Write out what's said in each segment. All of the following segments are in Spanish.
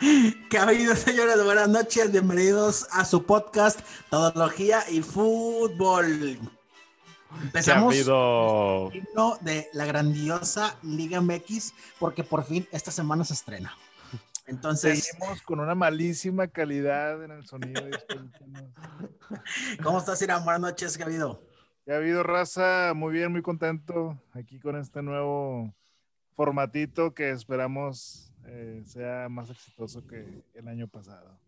¿Qué ha habido, señores? Buenas noches, bienvenidos a su podcast Todología y Fútbol. Empezamos ¿Qué el himno de la grandiosa Liga MX porque por fin esta semana se estrena. Entonces, Seguimos con una malísima calidad en el sonido. ¿cómo estás, Irán? Buenas noches, ¿qué ha habido? Ya ha habido raza, muy bien, muy contento aquí con este nuevo formatito que esperamos eh, sea más exitoso que el año pasado.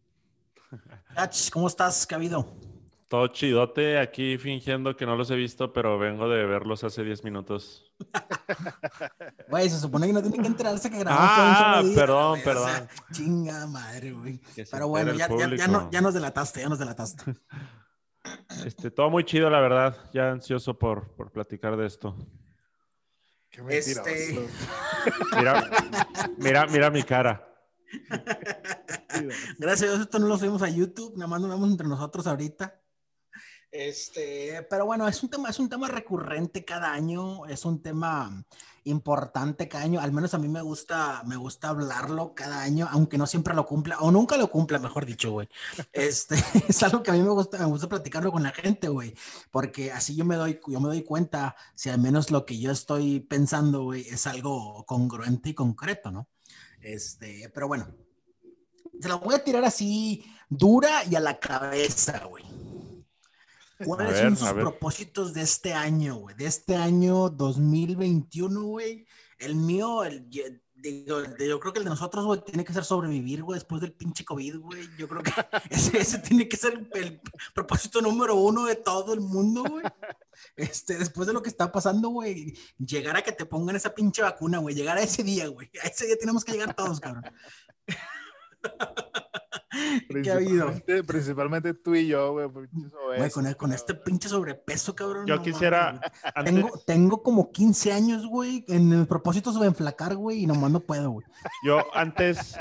¿cómo estás? ¿Qué ha habido? Todo chidote aquí fingiendo que no los he visto, pero vengo de verlos hace 10 minutos. Güey, se supone que no tienen que enterarse que grabamos Ah, todo un solo día, perdón, o perdón. sea, chinga madre, güey. Pero bueno, ya, ya, ya, no- ya nos delataste, ya nos delataste. Este, todo muy chido, la verdad. Ya ansioso por, por platicar de esto. Qué Este-. Mira, mira, mira mi cara. Gracias a Dios, esto no lo subimos a YouTube, nada más nos vemos entre nosotros ahorita. Este, pero bueno, es un tema, es un tema recurrente cada año, es un tema importante cada año, al menos a mí me gusta, me gusta hablarlo cada año, aunque no siempre lo cumpla, o nunca lo cumpla, mejor dicho, güey. Este, es algo que a mí me gusta, me gusta platicarlo con la gente, güey, porque así yo me doy, yo me doy cuenta si al menos lo que yo estoy pensando, güey, es algo congruente y concreto, ¿no? Este, pero bueno, se la voy a tirar así dura y a la cabeza, güey. ¿Cuáles ver, son sus propósitos de este año, güey? De este año 2021, güey. El mío, el, digo, yo creo que el de nosotros, güey, tiene que ser sobrevivir, güey, después del pinche COVID, güey. Yo creo que ese, ese tiene que ser el, el propósito número uno de todo el mundo, güey. Este, después de lo que está pasando, güey, llegar a que te pongan esa pinche vacuna, güey, llegar a ese día, güey. A ese día tenemos que llegar todos, cabrón. ¿Qué ha habido? Principalmente, tú y yo, güey. con, con este pinche sobrepeso, cabrón. Yo no quisiera. mames, güey. antes- Tengo, tengo como 15 años, güey, en el propósito de enflacar, güey, y nomás no puedo, güey. Yo antes,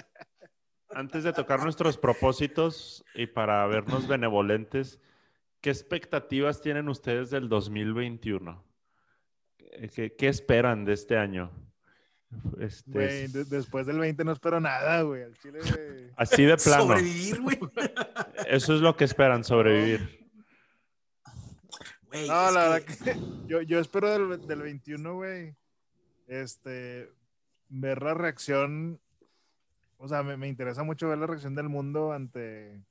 antes de tocar nuestros propósitos y para vernos benevolentes, ¿qué expectativas tienen ustedes del 2021? Eh, ¿Qué, qué esperan de este año? Este, Güey, de- después del 20 no espero nada, güey. Al chile, güey. así de plano. Sobrevivir, güey. Eso es lo que esperan, sobrevivir. Güey, No, la verdad que- que yo, yo espero del, del 21, güey, este, ver la reacción, o sea, me, me interesa mucho ver la reacción del mundo ante,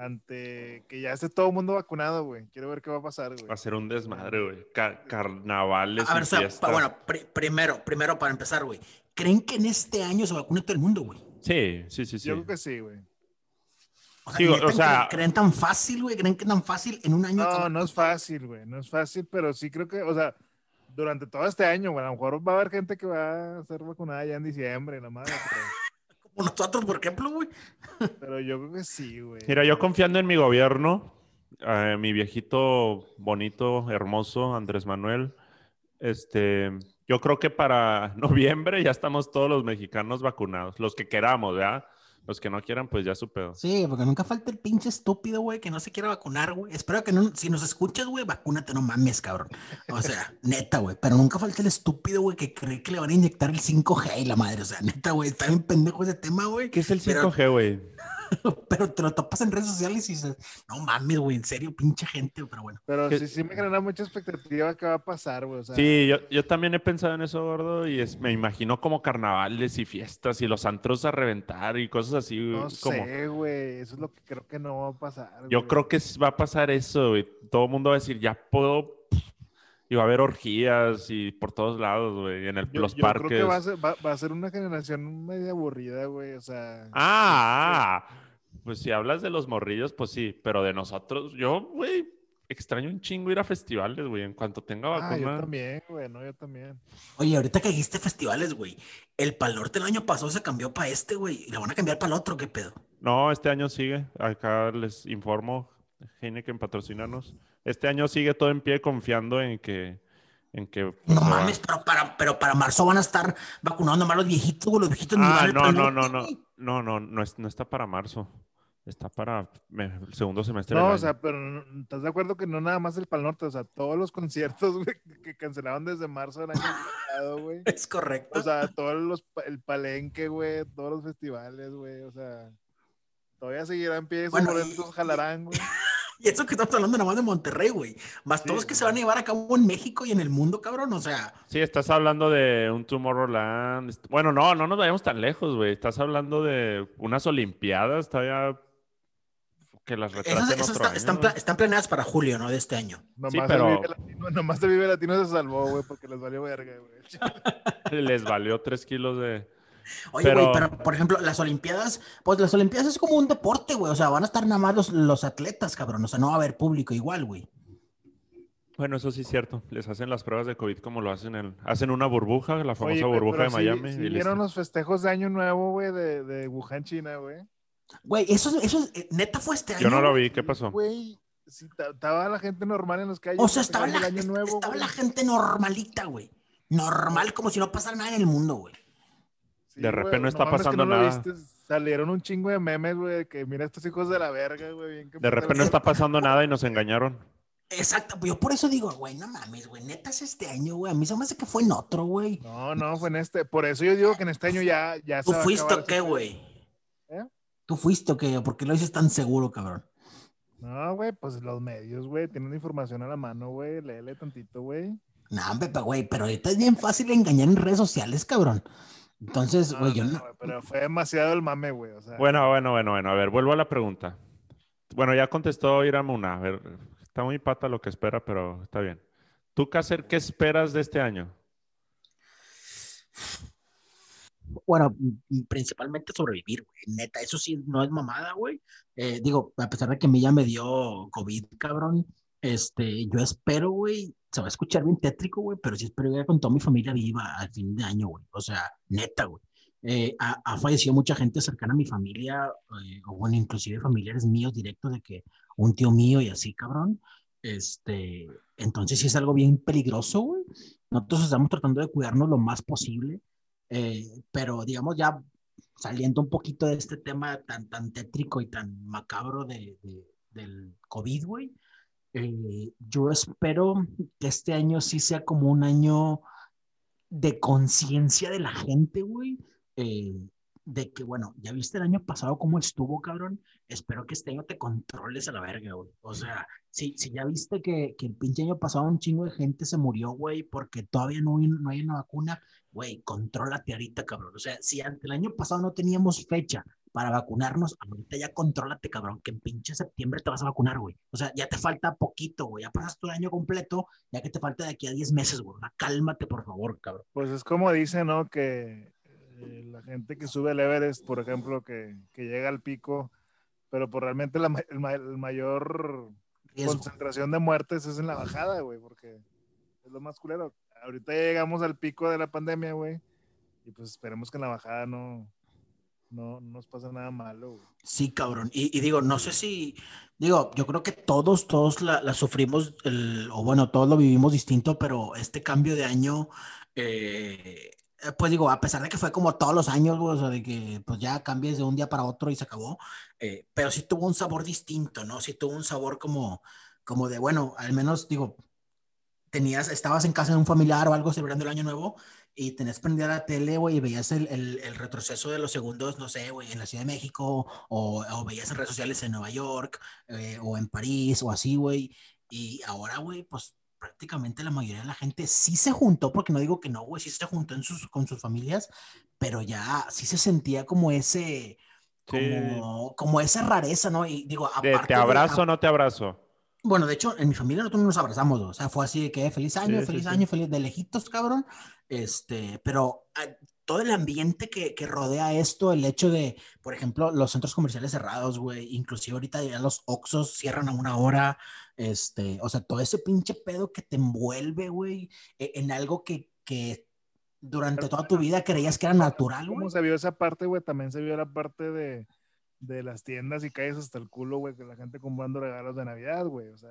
ante que ya esté todo el mundo vacunado, güey. Quiero ver qué va a pasar, güey. Va a ser un desmadre, güey. Ca- carnavales A ver, y o sea, fiestas. bueno, pri- primero, primero para empezar, güey. ¿Creen que en este año se vacune todo el mundo, güey? Sí, sí, sí, sí. Yo creo que sí, güey. O sea, Sí, o- ¿neta o sea- ¿creen, creen tan fácil, güey? ¿Creen que tan fácil en un año? No, no es fácil, güey. No es fácil, pero sí creo que, o sea, durante todo este año, güey, a lo mejor va a haber gente que va a ser vacunada ya en diciembre, la madre, Como nosotros, por ejemplo, güey. pero, pero yo creo que sí, güey. Mira, yo confiando en mi gobierno, eh, mi viejito bonito, hermoso, Andrés Manuel, este, yo creo que para noviembre ya estamos todos los mexicanos vacunados, los que queramos, ¿verdad? Los que no quieran, pues ya su pedo. Sí, porque nunca falta el pinche estúpido, güey, que no se quiera vacunar, güey. Espero que no, si nos escuchas, güey, vacúnate, no mames, cabrón. O sea, neta, güey. Pero nunca falta el estúpido, güey, que cree que le van a inyectar el 5G y la madre. O sea, neta, güey, está bien pendejo ese tema, güey. ¿Qué es el Pero- 5G, güey? Pero te lo topas en redes sociales y dices, no mames, güey, en serio, pinche gente, pero bueno. Pero que- sí, sí me genera mucha expectativa que va a pasar, güey. O sea, Sí, yo, yo también he pensado en eso, gordo, y es, me imagino como carnavales y fiestas y los antros a reventar y cosas así. no como, sé, güey. Eso es lo que creo que no va a pasar. Yo güey. creo que va a pasar eso, güey. Todo el mundo va a decir, ya puedo. Y va a haber orgías y por todos lados, güey. En el, Yo, los yo parques. creo que va a, ser, va, va a ser una generación medio aburrida, güey. O sea. Ah, ah. pues si hablas de los morrillos, pues sí. Pero de nosotros, yo, güey, extraño un chingo ir a festivales, güey. En cuanto tenga Ah, yo vacuna. también, güey. No, yo también. Oye, ahorita que dijiste festivales, güey, el Pal Norte el año pasado se cambió para este, güey, y lo van a cambiar para el otro, ¿qué pedo? no, este año sigue. Acá les informo. Heineken patrocinanos. Este año sigue todo en pie confiando en que. En que pues, No va- mames, pero para, pero para marzo van a estar vacunados nomás los viejitos, güey, los viejitos Ah, no, no, no, no. No, no, no, es- no está para marzo. Está para el segundo semestre. No, del o sea, pero ¿estás de acuerdo que no nada más el Pal Norte? O sea, todos los conciertos, güey, que- cancelaron desde marzo del año pasado, güey. Es correcto. O sea, todos los, el palenque, güey, todos los festivales, güey, o sea, todavía seguirán pie, esos Bueno, boletos y- jalarán, güey. y eso que estamos hablando nada más de Monterrey, güey. Más Sí, todos que se van a llevar a cabo en México y en el mundo, cabrón. O sea, Sí, estás hablando de un Tomorrowland. Bueno, no, no nos vayamos tan lejos, güey. Estás hablando de unas Olimpiadas, todavía que las esas, retrasen esas otro está- año. están, pla- están planeadas para julio, ¿no? De este año. Nomás, pero- el Vive Latino, nomás el Vive Latino se salvó, güey, porque les valió verga, güey. Les valió tres kilos de... Oye, Pero- güey, pero por ejemplo, las Olimpiadas, pues las Olimpiadas es como un deporte, güey. O sea, van a estar nada más los, los atletas, cabrón. O sea, no va a haber público igual, güey. Bueno, eso sí es cierto. Les hacen las pruebas de COVID como lo hacen en... Hacen una burbuja, la famosa Oye, burbuja pero de sí- Miami. sí y listo. vieron los festejos de Año Nuevo, güey, de, de Wuhan, China, güey. Güey, eso, eso eh, neta fue este año. Yo no lo vi. ¿Qué pasó? Güey, sí, estaba la gente normal en los calles. O sea, estaba, la, el Año Nuevo, estaba la gente normalita, güey. Normal, como si no pasara nada en el mundo, güey. Sí, De repente no está pasando no nada. viste. Salieron un chingo de memes, güey, que mira estos hijos de la verga, güey. De repente no está pasando nada y nos engañaron. Exacto, yo por eso digo, güey, no mames, güey, neta es este año, güey. A mí se me hace que fue en otro, güey. No, no, fue en este. Por eso yo digo que en este año ya, ya ¿Tú se fuiste o qué, güey? ¿Eh? ¿Tú fuiste o qué? ¿Por qué lo dices tan seguro, cabrón? No, güey, pues los medios, güey, tienen información a la mano, güey. Léele tantito, güey. No, hombre, pero, güey, pero ahorita es bien fácil engañar en redes sociales, cabrón. Entonces, No, güey, yo no, no. güey, pero fue demasiado el mame, güey. O sea, Bueno, bueno, bueno, bueno. A ver, vuelvo a la pregunta. Bueno, ya contestó Iram una. A ver, está muy pata lo que espera, pero está bien. ¿Tú, Cácer, qué esperas de este año? Bueno, principalmente sobrevivir, güey. Neta, eso sí, no es mamada, güey. Eh, digo, a pesar de que a mí ya me dio COVID, cabrón, este, yo espero, güey, se va a escuchar bien tétrico, güey, pero sí espero ir con toda mi familia viva al fin de año, güey. O sea, neta, güey. Eh, ha, ha fallecido mucha gente cercana a mi familia, eh, o bueno, inclusive familiares míos directos de que un tío mío y así, cabrón. Este, entonces sí es algo bien peligroso, güey. Nosotros estamos tratando de cuidarnos lo más posible. Eh, pero digamos ya saliendo un poquito de este tema tan, tan tétrico y tan macabro de, de- del COVID, güey, eh, yo espero que este año sí sea como un año de conciencia de la gente, güey, eh, de que, bueno, ya viste el año pasado cómo estuvo, cabrón, espero que este año te controles a la verga, güey. O sea, si, si ya viste que, que el pinche año pasado un chingo de gente se murió, güey, porque todavía no no hay una vacuna, güey, contrólate ahorita, cabrón. O sea, si ante el año pasado no teníamos fecha para vacunarnos, ahorita ya contrólate, cabrón, que en pinche septiembre te vas a vacunar, güey. O sea, ya te falta poquito, güey. Ya pasas el año completo, ya que te falta de aquí a 10 meses, güey. Cálmate, por favor, cabrón. Pues es como dice, ¿no? Que eh, la gente que sube el Everest, por ejemplo, que, que llega al pico, pero pues realmente la, el, ma- el mayor Riesgo. concentración de muertes es en la bajada, güey, porque es lo más culero. Ahorita ya llegamos al pico de la pandemia, güey, y pues esperemos que en la bajada no, no, no nos pase nada malo. Sí, cabrón. Y, digo, no sé si, digo, yo creo que todos, todos la, la sufrimos, el- o bueno, todos lo vivimos distinto, pero este cambio de año, eh, eh, pues digo, a pesar de que fue como todos los años, güey, o sea, de que pues ya cambies de un día para otro y se acabó, eh, pero sí tuvo un sabor distinto, ¿no? Sí tuvo un sabor como, como de, bueno, al menos digo, tenías, estabas en casa de un familiar o algo celebrando el año nuevo y tenías prendida la tele, güey, y veías el, el, el retroceso de los segundos, no sé, güey, en la Ciudad de México, o, o veías en redes sociales en Nueva York, eh, o en París, o así, güey. Y ahora, güey, pues prácticamente la mayoría de la gente sí se juntó, porque no digo que no, güey, sí se juntó en sus, con sus familias, pero ya sí se sentía como ese, como, como esa rareza, ¿no? Y digo, De, aparte ¿Te de- abrazo o no te abrazo? bueno, de hecho, en mi familia nosotros nos abrazamos, o sea, fue así de que feliz año, Sí, sí, feliz sí. año, feliz de lejitos, cabrón. Este, pero ah, todo el ambiente que, que rodea esto, el hecho de, por ejemplo, los centros comerciales cerrados, güey, inclusive ahorita ya los Oxxos cierran a una hora, este, o sea, todo ese pinche pedo que te envuelve, güey, e- en algo que, que durante toda tu vida creías que era natural, güey. ¿Cómo se vio esa parte, güey? También se vio la parte de, de las tiendas y calles hasta el culo, güey, que la gente comprando regalos de Navidad, güey, o sea...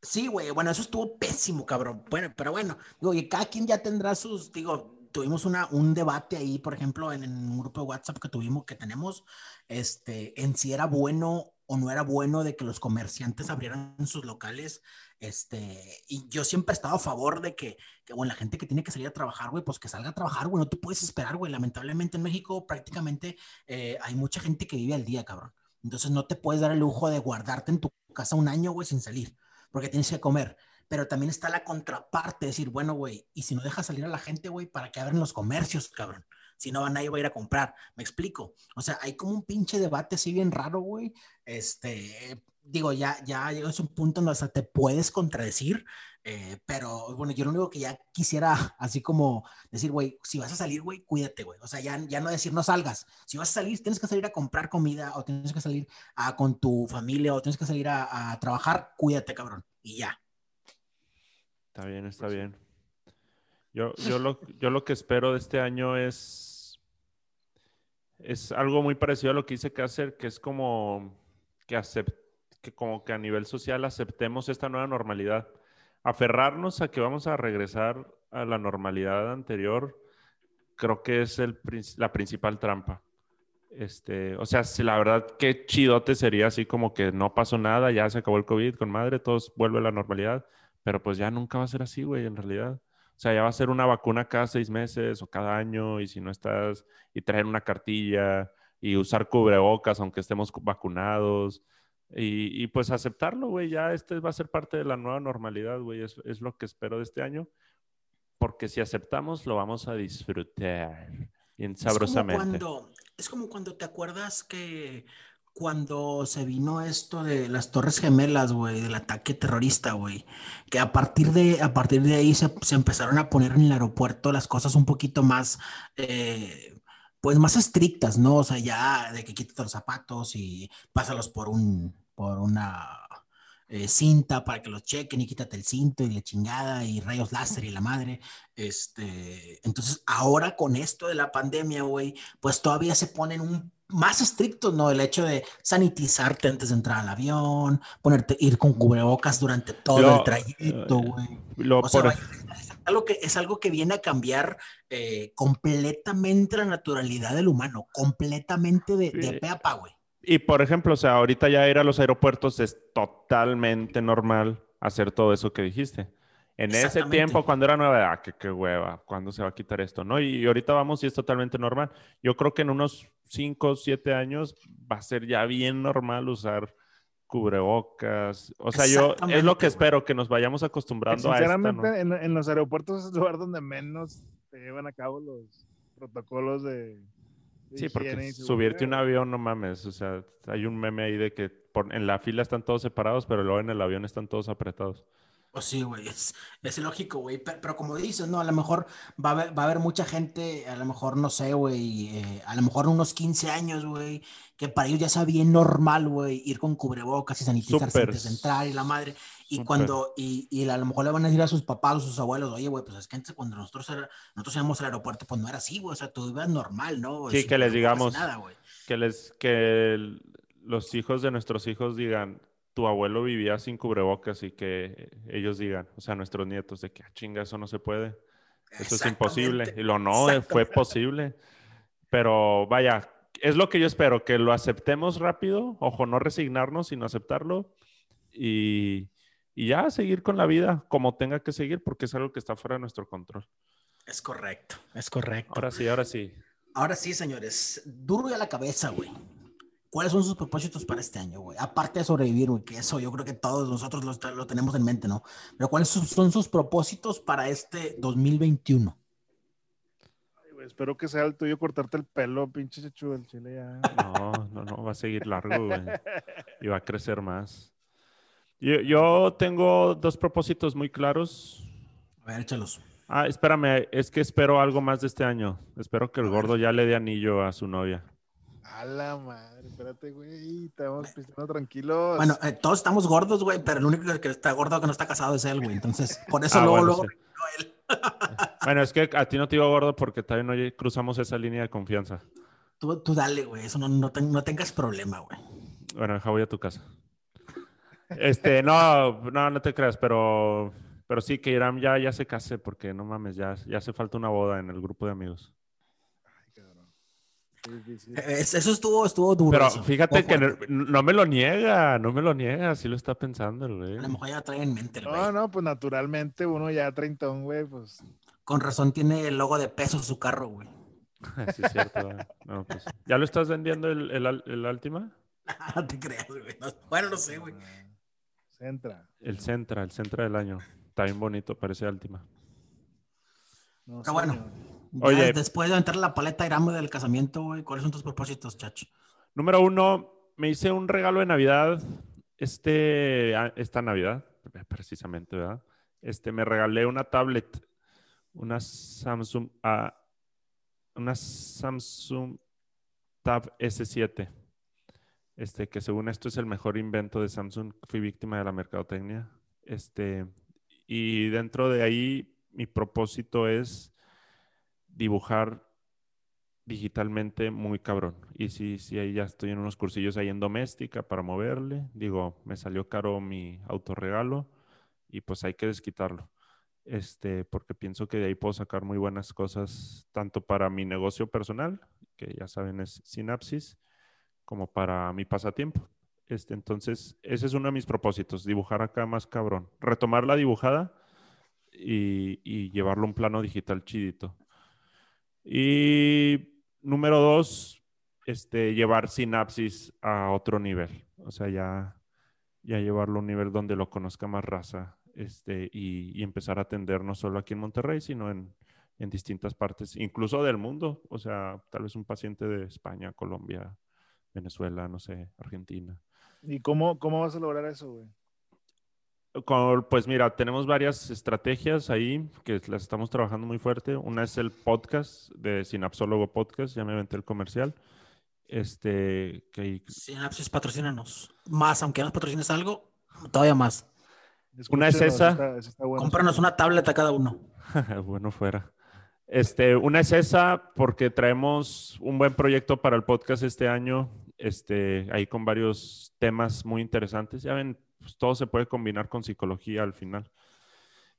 Sí, güey, bueno, eso estuvo pésimo, cabrón. Bueno, pero bueno, digo, y cada quien ya tendrá sus, digo, tuvimos una, un debate ahí, por ejemplo, en, un grupo de WhatsApp que tuvimos, que tenemos, este, en si era bueno o no era bueno de que los comerciantes abrieran sus locales. Este, y yo siempre he estado a favor de que, que bueno, la gente que tiene que salir a trabajar, güey, pues que salga a trabajar, güey, no te puedes esperar, güey. Lamentablemente en México prácticamente eh, hay mucha gente que vive al día, cabrón. Entonces no te puedes dar el lujo de guardarte en tu casa un año, güey, sin salir, porque tienes que comer. Pero también está la contraparte, decir, bueno, güey, y si no dejas salir a la gente, güey, ¿para que abren los comercios, cabrón? Si no, nadie va a ir a comprar. Me explico. O sea, hay como un pinche debate así bien raro, güey. Este, digo, ya, ya llegas a un punto donde hasta te puedes contradecir, eh, pero bueno, yo lo único que ya quisiera, así como decir, güey, si vas a salir, güey, cuídate, güey. O sea, ya, ya no decir no salgas. Si vas a salir, tienes que salir a comprar comida o tienes que salir a, con tu familia o tienes que salir a, a trabajar, cuídate, cabrón. Y ya. Está bien, está bien. Yo, yo, lo, yo lo que espero de este año es, es algo muy parecido a lo que hice hacer, que es como que, acept, como que a nivel social aceptemos esta nueva normalidad. Aferrarnos a que vamos a regresar a la normalidad anterior, creo que es la principal trampa. Este, o sea, la verdad, qué chidote sería así como que no pasó nada, ya se acabó el COVID con madre, todos vuelve a la normalidad pero pues ya nunca va a ser así, güey, en realidad. O sea, ya va a ser una vacuna cada seis meses o cada año y si no estás, y traer una cartilla y usar cubrebocas aunque estemos vacunados y, y pues aceptarlo, güey, ya este va a ser parte de la nueva normalidad, güey, es, es lo que espero de este año, porque si aceptamos lo vamos a disfrutar bien sabrosamente. Es como cuando, es como cuando te acuerdas que cuando se vino esto de las Torres Gemelas, güey, del ataque terrorista, güey, que a partir de, a partir de ahí se, se, empezaron a poner en el aeropuerto las cosas un poquito más, eh, pues más estrictas, ¿no? O sea, ya de que quites los zapatos y pásalos por un, por una eh, cinta para que los chequen y quítate el cinto y la chingada y rayos láser y la madre. Este, entonces, ahora con esto de la pandemia, güey, pues todavía se ponen un más estrictos, ¿no? El hecho de sanitizarte antes de entrar al avión, ponerte, ir con cubrebocas durante todo lo, el trayecto, eh, güey. O sea, es, algo que, es algo que viene a cambiar eh, completamente la naturalidad del humano, completamente de, sí. de pe a pa, güey. Y por ejemplo, o sea, ahorita ya ir a los aeropuertos es totalmente normal hacer todo eso que dijiste. En ese tiempo, cuando era nueva, ah, qué, qué hueva, ¿cuándo se va a quitar esto? ¿No? Y, y ahorita vamos y es totalmente normal. Yo creo que en unos 5 o 7 años va a ser ya bien normal usar cubrebocas. O sea, yo es lo que espero, que nos vayamos acostumbrando a esto. Sinceramente, en, en, los aeropuertos es el lugar donde menos se llevan a cabo los protocolos de. Sí, porque subirte un avión, no mames. O sea, hay un meme ahí de que por, en la fila están todos separados, pero luego en el avión están todos apretados. Pues sí, güey, es, es, lógico, güey. Pero, pero, como dices, ¿no? A lo mejor va a haber, va a haber mucha gente, a lo mejor, no sé, güey, eh, a lo mejor unos 15 años, güey, que para ellos ya sea bien normal, güey, ir con cubrebocas y sanitizarse antes de entrar y la madre. Y cuando, y, y, a lo mejor le van a decir a sus papás o sus abuelos, oye, güey, pues es que antes cuando nosotros, era, nosotros íbamos al aeropuerto, pues no era así, güey, o sea, tú ibas normal, ¿no? Sí, Sin que les digamos, nada, que les, que los hijos de nuestros hijos digan, tu abuelo vivía sin cubrebocas y que ellos digan, o sea, nuestros nietos, de que ah, chinga, eso no se puede, eso es imposible. Y lo no, fue posible. Pero vaya, es lo que yo espero, que lo aceptemos rápido, ojo, no resignarnos, sino aceptarlo y, y ya seguir con la vida como tenga que seguir, porque es algo que está fuera de nuestro control. Es correcto, es correcto. Ahora sí, ahora sí. Ahora sí, señores. Duro a la cabeza, güey. ¿Cuáles son sus propósitos para este año, güey? Aparte de sobrevivir, güey, que eso yo creo que todos nosotros lo, lo, tenemos en mente, ¿no? Pero ¿cuáles son sus propósitos para este 2021? Ay, güey, espero que sea el tuyo cortarte el pelo, pinche chechu del chile ya. No, no, no, va a seguir largo, güey. Y va a crecer más. Yo, yo tengo dos propósitos muy claros. A ver, échalos. Ah, espérame, es que espero algo más de este año. Espero que el gordo ya le dé anillo a su novia. A la madre, espérate, güey. Estamos pisteando tranquilos. Bueno, eh, todos estamos gordos, güey, pero el único que está gordo que no está casado es él, güey. Entonces, por eso ah, luego, bueno, luego. Sí. Él. bueno, es que a ti no te digo gordo porque todavía no cruzamos esa línea de confianza. Tú, tú dale, güey. Eso no, no, te, no tengas problema, güey. Bueno, deja voy a tu casa. Este, no, no, no te creas, pero, pero sí que Iram ya, ya se case porque no mames, ya, ya hace falta una boda en el grupo de amigos. Es- eso estuvo, estuvo duro. Pero eso. fíjate que no, no me lo niega, no me lo niega, sí lo está pensando el A güey. lo mejor ya trae en mente el güey. No, no, pues naturalmente uno ya treintón, güey, pues Con razón tiene el logo de peso su carro, güey. Sí, es cierto. güey. No, pues, ¿Ya lo estás vendiendo el, el, el Altima? no te creas, güey. No- bueno, no sé, güey. Centra. El Centra, el Centra del año. Está bien bonito, parece Altima. No, Pero bueno. Oye. después de aventar la paleta Iramo del casamiento, güey, ¿cuáles son tus propósitos, chacho? Número uno, me hice un regalo de Navidad este, a- esta Navidad, precisamente, ¿verdad? Este, me regalé una tablet, una Samsung, ah, una Samsung Tab S7, este, que según esto es el mejor invento de Samsung. Fui víctima de la mercadotecnia. Este, y dentro de ahí, mi propósito es dibujar digitalmente muy cabrón. Y sí, sí, ahí ya estoy en unos cursillos ahí en doméstica para moverle. Digo, me salió caro mi autorregalo y pues hay que desquitarlo. Este, porque pienso que de ahí puedo sacar muy buenas cosas, tanto para mi negocio personal, que ya saben es Sinapsis, como para mi pasatiempo. Este, entonces, ese es uno de mis propósitos, dibujar acá más cabrón. Retomar la dibujada y, llevarlo a un plano digital chidito. Y número dos, este, llevar Sinapsis a otro nivel. O sea, ya, ya llevarlo a un nivel donde lo conozca más raza este, y, y empezar a atender no solo aquí en Monterrey, sino en, en distintas partes, incluso del mundo. O sea, tal vez un paciente de España, Colombia, Venezuela, no sé, Argentina. ¿Y cómo, cómo vas a lograr eso, güey? Con- pues mira, tenemos varias estrategias ahí que las estamos trabajando muy fuerte. Una es el podcast de Sinapsólogo Podcast, ya me aventé el comercial. Este, que Sinapsis, patrocínanos. Más, aunque nos patrocines algo, todavía más. Una es esa. está- ese está bueno. Cómpranos una tableta cada uno. bueno fuera. Este, una es esa porque traemos un buen proyecto para el podcast este año, este, ahí con varios temas muy interesantes. Ya ven, pues, todo se puede combinar con psicología al final.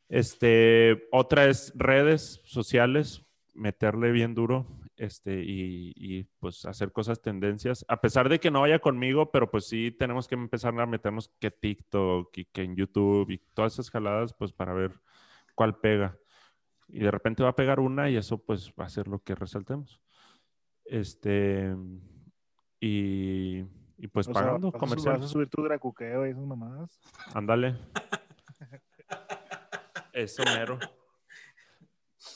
Este, otra es redes sociales, meterle bien duro, este, y, y, pues hacer cosas tendencias. A pesar de que no vaya conmigo, pero pues sí tenemos que empezar a meternos que TikTok y que en YouTube y todas esas jaladas, pues para ver cuál pega. Y de repente va a pegar una y eso pues va a ser lo que resaltemos. Este, y, y pues O sea, pagando vas, a, comercial. vas a subir tu dracuqueo y esas mamadas. Ándale. Eso mero.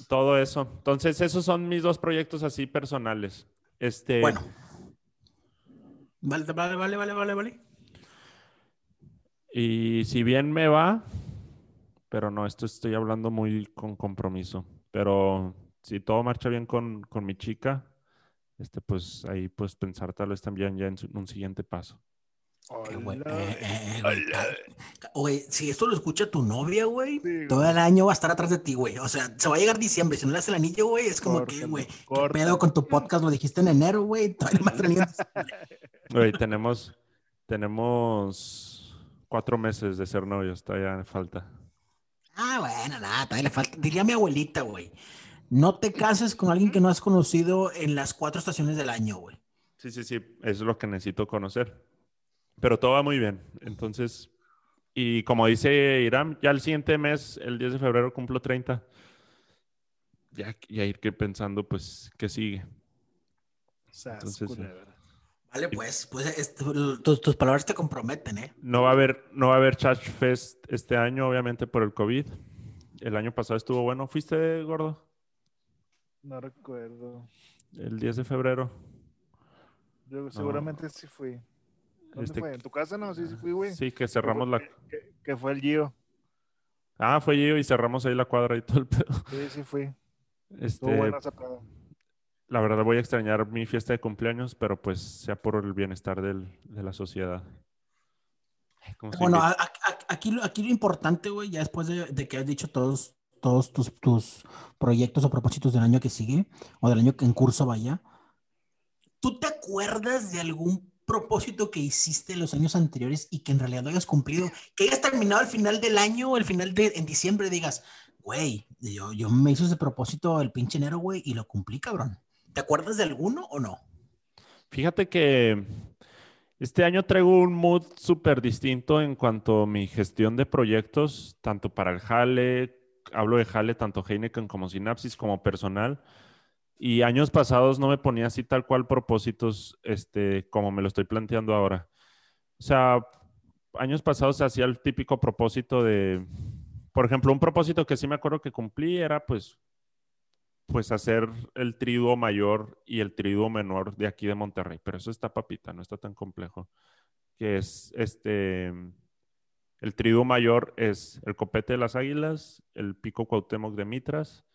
Todo eso. Entonces, esos son mis dos proyectos así personales. Este, Bueno. Vale, vale, vale, vale, vale, vale. y si bien me va, pero no, esto estoy hablando muy con compromiso. Pero si todo marcha bien con, con mi chica, este, pues ahí pues pensar tal vez también ya en su- un siguiente paso. Eh, güey, Hola. eh, eh, güey, si esto lo escucha tu novia, güey, Sí, todo el año va a estar atrás de ti, güey. O sea, se va a llegar diciembre. Si no le hace el anillo, güey, es como que, güey, ¿qué pedo con tu podcast? Lo dijiste en enero, güey. Güey, tenemos, tenemos cuatro meses de ser novios, todavía falta. Ah, bueno, nada, todavía le falta. Diría mi abuelita, güey. No te cases con alguien que no has conocido en las cuatro estaciones del año, güey. Sí, sí, sí, eso es lo que necesito conocer. Pero todo va muy bien. Entonces, y como dice Irán, ya el siguiente mes, el 10 de febrero, cumplo 30. Ya, ya ir que pensando, pues, ¿qué sigue? Entonces. Vale, pues, pues es- tus, tus palabras te comprometen, ¿eh? No va a haber, no va a haber Church Fest este año, obviamente, por el COVID. El año pasado estuvo bueno. ¿Fuiste, gordo? No recuerdo. El 10 de febrero. Yo seguramente sí fui. ¿Dónde Este- fue? ¿En tu casa? No, sí, sí fui, güey. Sí, que cerramos la... Que, que fue el Gio. Ah, fue yo y cerramos ahí la cuadra y todo el pedo. Sí, sí fui. Este, Estuvo bueno esa pedo. La verdad voy a extrañar mi fiesta de cumpleaños, pero pues sea por el bienestar del- de la sociedad. Ay, ¿cómo se Bueno, a- a- aquí, lo- aquí lo importante, güey, ya después de, de que has dicho todos, todos tus, tus proyectos o propósitos del año que sigue, o del año que en curso vaya, ¿tú te acuerdas de algún propósito que hiciste en los años anteriores y que en realidad no hayas cumplido? Que hayas terminado al final del año o al final de en diciembre digas, güey, yo, yo me hice ese propósito el pinche enero, güey, y lo cumplí, cabrón. ¿Te acuerdas de alguno o no? Fíjate que este año traigo un mood súper distinto en cuanto a mi gestión de proyectos, tanto para el Jale, hablo de Jale, tanto Heineken como Synapsis, como personal. Y años pasados no me ponía así tal cual propósitos, este, como me lo estoy planteando ahora. O sea, años pasados hacía el típico propósito de, por ejemplo, un propósito que sí me acuerdo que cumplí era pues, pues hacer el triduo mayor y el triduo menor de aquí de Monterrey. Pero eso está papita, no está tan complejo. Que es este, el triduo mayor es el copete de las águilas, el pico Cuauhtémoc de Mitras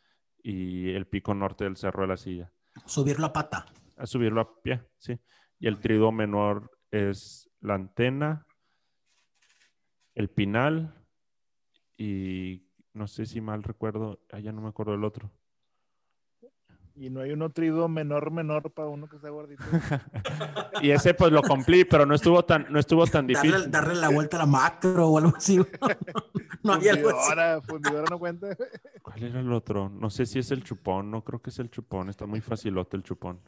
y el pico norte del Cerro de la Silla. Subirlo a pata. A subirlo a pie, sí. Y el triduo menor es la antena, el pinal y no sé si mal recuerdo, ah, ya no me acuerdo del otro. Y no hay un triduo menor, menor para uno que está gordito. y ese pues lo cumplí, pero no estuvo tan, no estuvo tan difícil. Darle, darle la vuelta a la macro o algo así. No, había algo así. Fundidora, fundidora no cuenta. ¿Cuál era el otro? No sé si es el chupón, no creo que es el chupón, está muy facilote el chupón.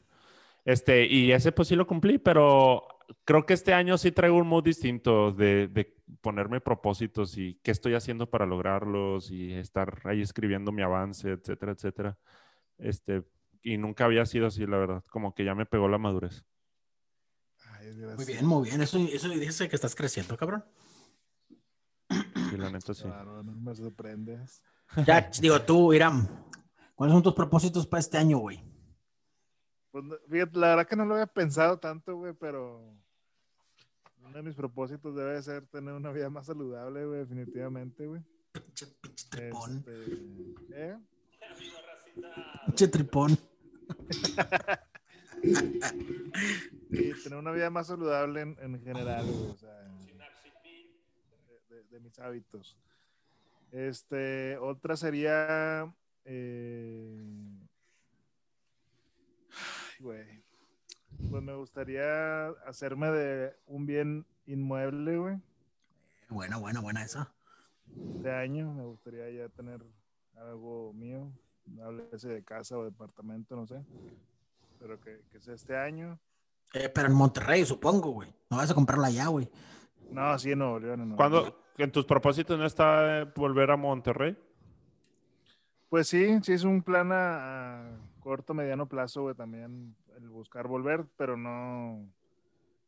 Este, y ese pues sí lo cumplí, pero creo que este año sí traigo un mood distinto de, de, ponerme propósitos y qué estoy haciendo para lograrlos y estar ahí escribiendo mi avance, etcétera, etcétera. Este, y nunca había sido así, la verdad, como que ya me pegó la madurez. Ay, Muy bien, muy bien. Eso, eso dice que estás creciendo, cabrón. Sí, la neta sí. Claro, no me sorprendes. Ya, digo, tú, Iram, ¿cuáles son tus propósitos para este año, güey? Pues, fíjate, la verdad que no lo había pensado tanto, güey, pero uno de mis propósitos debe ser tener una vida más saludable, güey, definitivamente, güey. Pinche, pinche tripón. Este, ¿eh? Pinche tripón. Y tener una vida más saludable en, en general, o sea, de, de- de mis hábitos. Este, otra sería, eh, güey, pues me gustaría hacerme de un bien inmueble, güey. Buena, buena, buena esa. Este año me gustaría ya tener algo mío, háblese de casa o departamento, no sé, pero que, que sea este año. Eh, pero en Monterrey, supongo, güey. No vas a comprarla allá, güey. No, sí, en Nuevo León. León. ¿Cuándo, en tus propósitos no está eh, volver a Monterrey? Pues sí, sí es un plan a, a corto, mediano plazo, güey, también el buscar volver, pero no,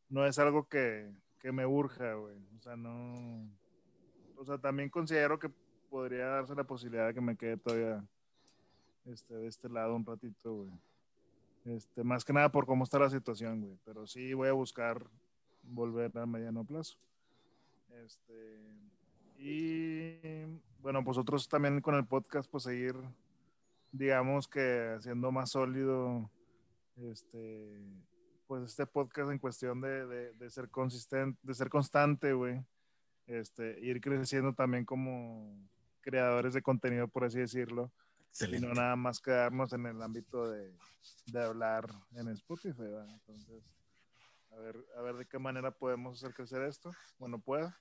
no es algo que, que me urja, güey. O sea, no, o sea, también considero que podría darse la posibilidad de que me quede todavía este, de este lado un ratito. Este, más que nada por cómo está la situación, güey. Pero sí voy a buscar volver a mediano plazo. Este, y bueno, pues también con el podcast, pues seguir, digamos que haciendo más sólido este, pues este podcast en cuestión de, de, de ser consistente, de ser constante, güey. Este, ir creciendo también como creadores de contenido, por así decirlo. Y Excelente. no nada más quedarnos en el ámbito de, de hablar en Spotify, ¿verdad? Entonces, a ver, a ver de qué manera podemos hacer crecer esto. Bueno, pueda.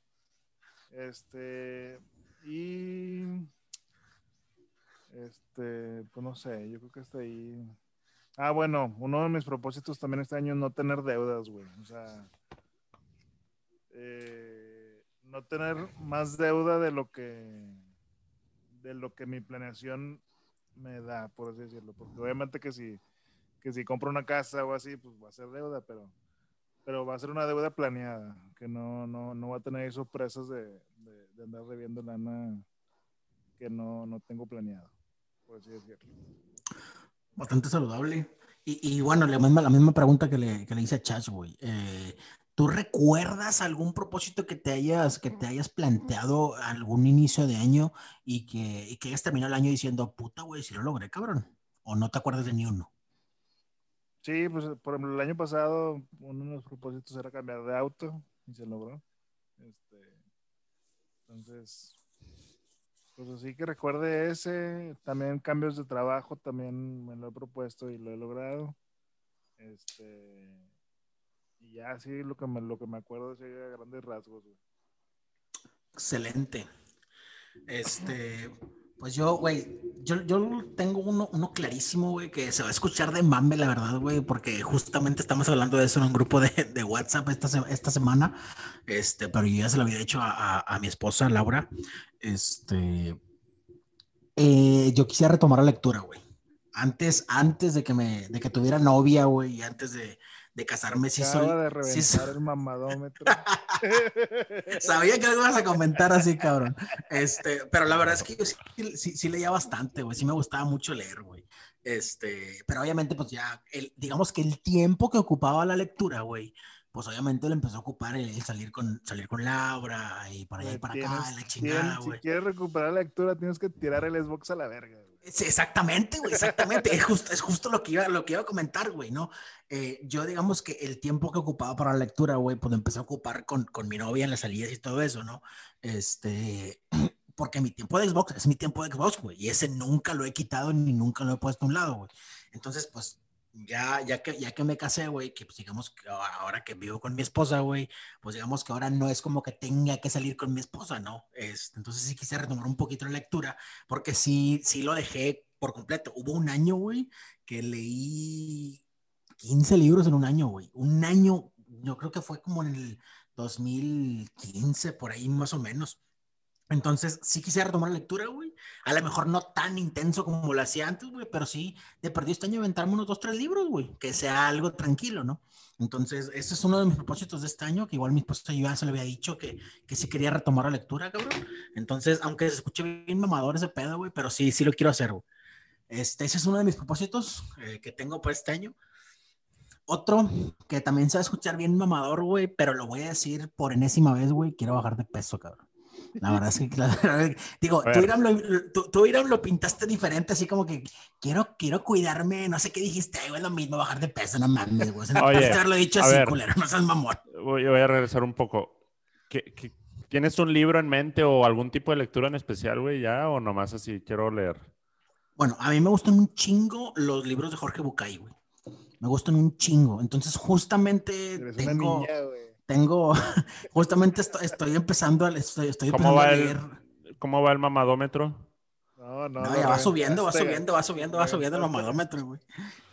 Este, y este, pues no sé, yo creo que hasta ahí. Ah, bueno, uno de mis propósitos también este año es no tener deudas, güey. O sea, eh, no tener más deuda de lo que de lo que mi planeación me da, por así decirlo. Porque obviamente que si, que si compro una casa o así, pues va a ser deuda, pero, pero va a ser una deuda planeada, que no, no, no va a tener sorpresas de, de, andar debiendo lana que no, no tengo planeado, por así decirlo. Bastante saludable. Y, y bueno, la misma, la misma pregunta que le, que le hice a Chas, güey. Eh, ¿Tú recuerdas algún propósito que te hayas, que te hayas planteado algún inicio de año y que, y que hayas terminado el año diciendo, puta, güey, si lo logré, cabrón? ¿O no te acuerdas de ni uno? Sí, pues por ejemplo, el año pasado uno de los propósitos era cambiar de auto y se logró. Este, entonces, pues así que recuerde ese. También cambios de trabajo, también me lo he propuesto y lo he logrado. Este, y ya sí, lo que me, lo que me acuerdo es a grandes rasgos. güey. Excelente. Este, Pues yo, güey, yo, yo tengo uno, uno clarísimo, güey, que se va a escuchar de mame, la verdad, güey, porque justamente estamos hablando de eso en un grupo de, de WhatsApp esta, esta semana, este, pero yo ya se lo había dicho a, a, mi esposa, Laura, este, eh, yo quisiera retomar la lectura, güey. Antes, antes de que me, de que tuviera novia, güey, y antes de, de casarme, Acaba soy... de sí reventar soy- el mamadómetro. Sabía que algo ibas a comentar así, cabrón. Este, pero la verdad es que yo sí, sí- sí leía bastante, güey. Sí me gustaba mucho leer, güey. Este, pero obviamente, pues ya, el, digamos que el tiempo que ocupaba la lectura, güey, pues obviamente lo empezó a ocupar el, el salir con salir con Laura y para allá y para tienes- acá, la chingada, güey. Si quieres recuperar la lectura, tienes que tirar el Xbox a la verga. güey. Exactamente, güey, exactamente. es, justo, es justo lo que iba, lo que iba a comentar, güey, ¿no? Eh, yo digamos que el tiempo que ocupaba para la lectura, güey, pues empecé a ocupar con, con mi novia en las salidas y todo eso, ¿no? Este, porque mi tiempo de Xbox es mi tiempo de Xbox, güey, y ese nunca lo he quitado ni nunca lo he puesto a un lado, güey. Entonces, pues, ya, ya, que, ya que me casé, güey, que pues digamos que ahora que vivo con mi esposa, güey, pues digamos que ahora no es como que tenga que salir con mi esposa, ¿no? Este, entonces sí quise retomar un poquito la lectura, porque sí, sí lo dejé por completo. Hubo un año, güey, que leí 15 libros en un año, güey. Un año, yo creo que fue como en el 2015, por ahí más o menos. Entonces, sí quisiera retomar la lectura, güey. A lo mejor no tan intenso como lo hacía antes, güey, pero sí, de perdido este año aventarme unos dos, tres libros, güey. Que sea algo tranquilo, ¿no? Entonces, ese es uno de mis propósitos de este año, que igual mi esposa yo ya se le había dicho que, que sí quería retomar la lectura, cabrón. Entonces, aunque se escuche bien mamador ese pedo, güey, pero sí, sí lo quiero hacer, güey. Este, ese es uno de mis propósitos eh, que tengo para este año. Otro que también se va a escuchar bien mamador, güey, pero lo voy a decir por enésima vez, güey, quiero bajar de peso, cabrón. La verdad es que, la verdad, digo, tú. Iram, lo, tú, tú, Iram, lo pintaste diferente, así como que quiero, quiero cuidarme, no sé qué dijiste, ay, güey, lo mismo, bajar de peso, no mames, güey. No Oye, haberlo dicho así, ver. culero, no seas mamón. Voy, voy a regresar un poco. ¿Qué, qué- tienes un libro en mente o algún tipo de lectura en especial, güey, ya? ¿O nomás así quiero leer? Bueno, a mí me gustan un chingo los libros de Jorge Bucay, güey. Me gustan un chingo. Entonces, justamente Eres una tengo, niña, güey. Tengo, justamente estoy, estoy empezando, a, estoy, estoy ¿Cómo empezando va a el- leer. ¿Cómo va el mamadómetro? No, no. No, ya va subiendo, va subiendo, va subiendo, va subiendo el mamadómetro, güey.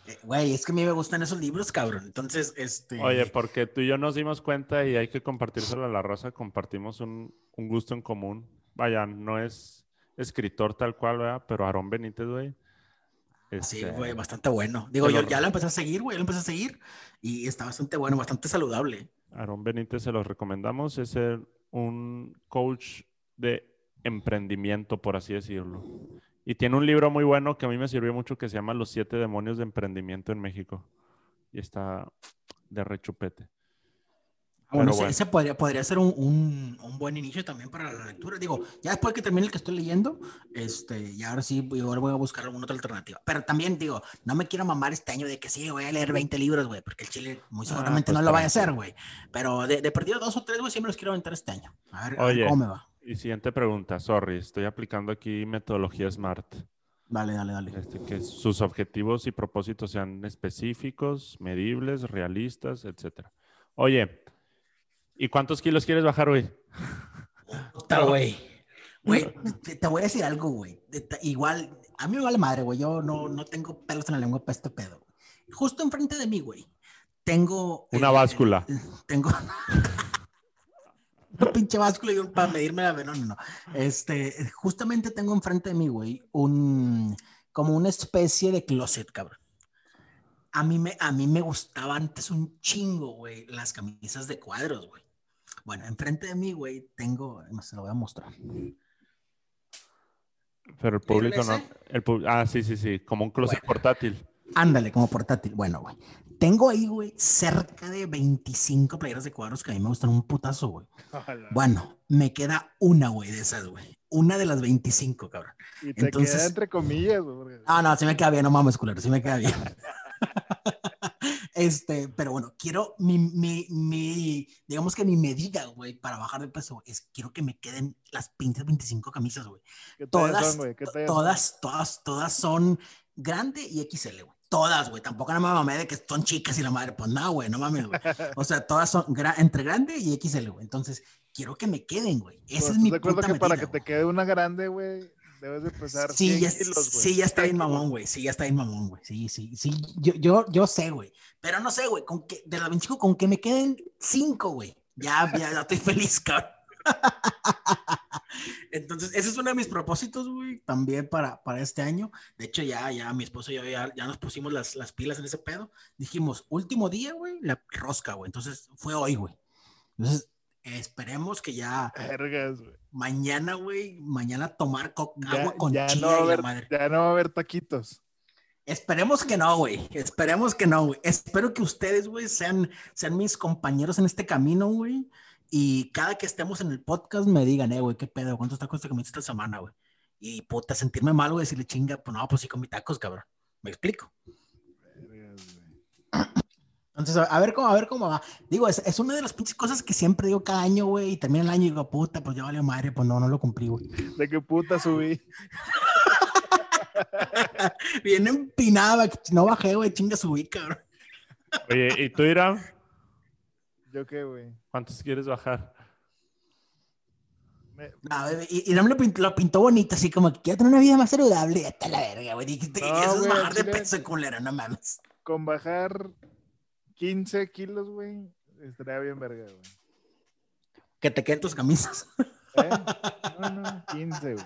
Eh, Güey, es que a mí me gustan esos libros, cabrón. Entonces, este. Oye, porque tú y yo nos dimos cuenta y hay que compartírselo a la raza. Compartimos un, un gusto en común. Vaya, no es escritor tal cual, ¿verdad? Pero Aarón Benítez, güey. Sí, este, güey, bastante bueno. Digo, yo ya lo empecé a seguir, güey, lo empecé a seguir y está bastante bueno, bastante saludable. Aarón Benítez se los recomendamos. Es el- un coach de emprendimiento, por así decirlo. Y tiene un libro muy bueno que a mí me sirvió mucho que se llama Los siete demonios de emprendimiento en México. Y está de rechupete. Bueno, Pero ese, bueno. ese podría, podría ser un, un, un buen inicio también para la lectura. Digo, ya después que termine el que estoy leyendo, este, y ahora sí, igual voy a buscar alguna otra alternativa. Pero también, digo, no me quiero mamar este año de que sí, voy a leer 20 libros, güey, porque el chile muy Ah, seguramente pues no lo vaya a hacer, güey. Pero de, de perdido dos o tres, güey, me los quiero aventar este año. A ver, a ver Oye. cómo me va. Y siguiente pregunta, sorry, estoy aplicando aquí metodología SMART. Dale, dale, dale. Este, que sus objetivos y propósitos sean específicos, medibles, realistas, etcétera. Oye, ¿y cuántos kilos quieres bajar, güey? Puta, güey. Güey, te, te voy a decir algo, güey. Igual, a mí me vale madre, güey. Yo no, no tengo pelos en la lengua para este pedo. Justo enfrente de mí, güey, tengo... Una eh, báscula. eh, tengo... Una pinche báscula y un- para medirme la... No, no, no. Este, justamente tengo enfrente de mí, güey, un... Como una especie de closet, cabrón. A mí me, a mí me gustaba antes un chingo, güey, las camisas de cuadros, güey. Bueno, enfrente de mí, güey, tengo, se lo voy a mostrar. Pero el público no. el ah, sí, sí, sí, como un closet Bueno. portátil. Ándale, como portátil. Bueno, güey. Tengo ahí, güey, cerca de 25 playeras de cuadros que a mí me gustan un putazo, güey. Bueno, me queda una, güey, de esas, güey. Una de las 25, cabrón. Y te entonces- queda entre comillas, güey. Ah, no, sí me queda bien, no mames, culero, sí me queda bien. este, pero bueno, quiero mi, mi, mi, digamos que mi medida, güey, para bajar de peso, es quiero que me queden las pinches 25 camisas, güey. ¿Qué tallas todas, todas, todas, todas son grande y XL, güey. Todas, güey. Tampoco no me mamé de que son chicas y la madre. Pues no, güey, no mames, güey. O sea, todas son gra- entre grande y XL, güey. Entonces, quiero que me queden, güey. Ese Pues, es mi ¿estás de acuerdo puta que para medida, que te quede una grande, güey, debes de pesar Sí, 100 ya, kilos, sí, ya está bien 100 kilos. mamón, güey. Sí, ya está bien mamón, güey. Sí, sí, sí. Yo, yo, yo sé, güey. Pero no sé, güey. Con que, de las 25, con que me queden 5, güey. Ya, ya, ya estoy feliz, cabrón. Entonces, ese es uno de mis propósitos, güey, también para, para este año. De hecho, ya, ya mi esposo y yo ya, ya nos pusimos las, las pilas en ese pedo. Dijimos, último día, güey, la rosca, güey. Entonces, fue hoy, güey. Entonces, esperemos que ya Vergas, güey. mañana, güey, mañana tomar Ya, agua con ya chía no va y la madre. ya no va a haber taquitos. Esperemos que no, güey. Esperemos que no, güey. Espero que ustedes, güey, sean, sean mis compañeros en este camino, güey. Y cada que estemos en el podcast me digan, eh, güey, qué pedo, ¿cuántos tacos te comiste esta semana, güey? Y puta, sentirme mal, güey, decirle chinga, pues no, pues sí comí tacos, cabrón. ¿Me explico? Vergas, güey. Entonces, a, ver cómo, a ver cómo va. Digo, es, es una de las pinches cosas que siempre digo cada año, güey, y termina el año y digo, puta, pues ya valió madre, pues no, no lo cumplí, güey. ¿De qué puta subí? Bien empinada, que no bajé, güey, chinga subí, cabrón. Oye, ¿y tú, Irán? ¿Yo qué, güey? ¿Cuántos quieres bajar? Me- No, bebé, y, y no me lo pintó, lo pintó bonito, así como que quiero tener una vida más saludable. Hasta la verga, güey. Dijiste No, quieres güey, bajar de peso, culera, no mames. Con bajar 15 kilos, güey, estaría bien verga, güey. Que te queden tus camisas. ¿Eh? No, no, 15, güey.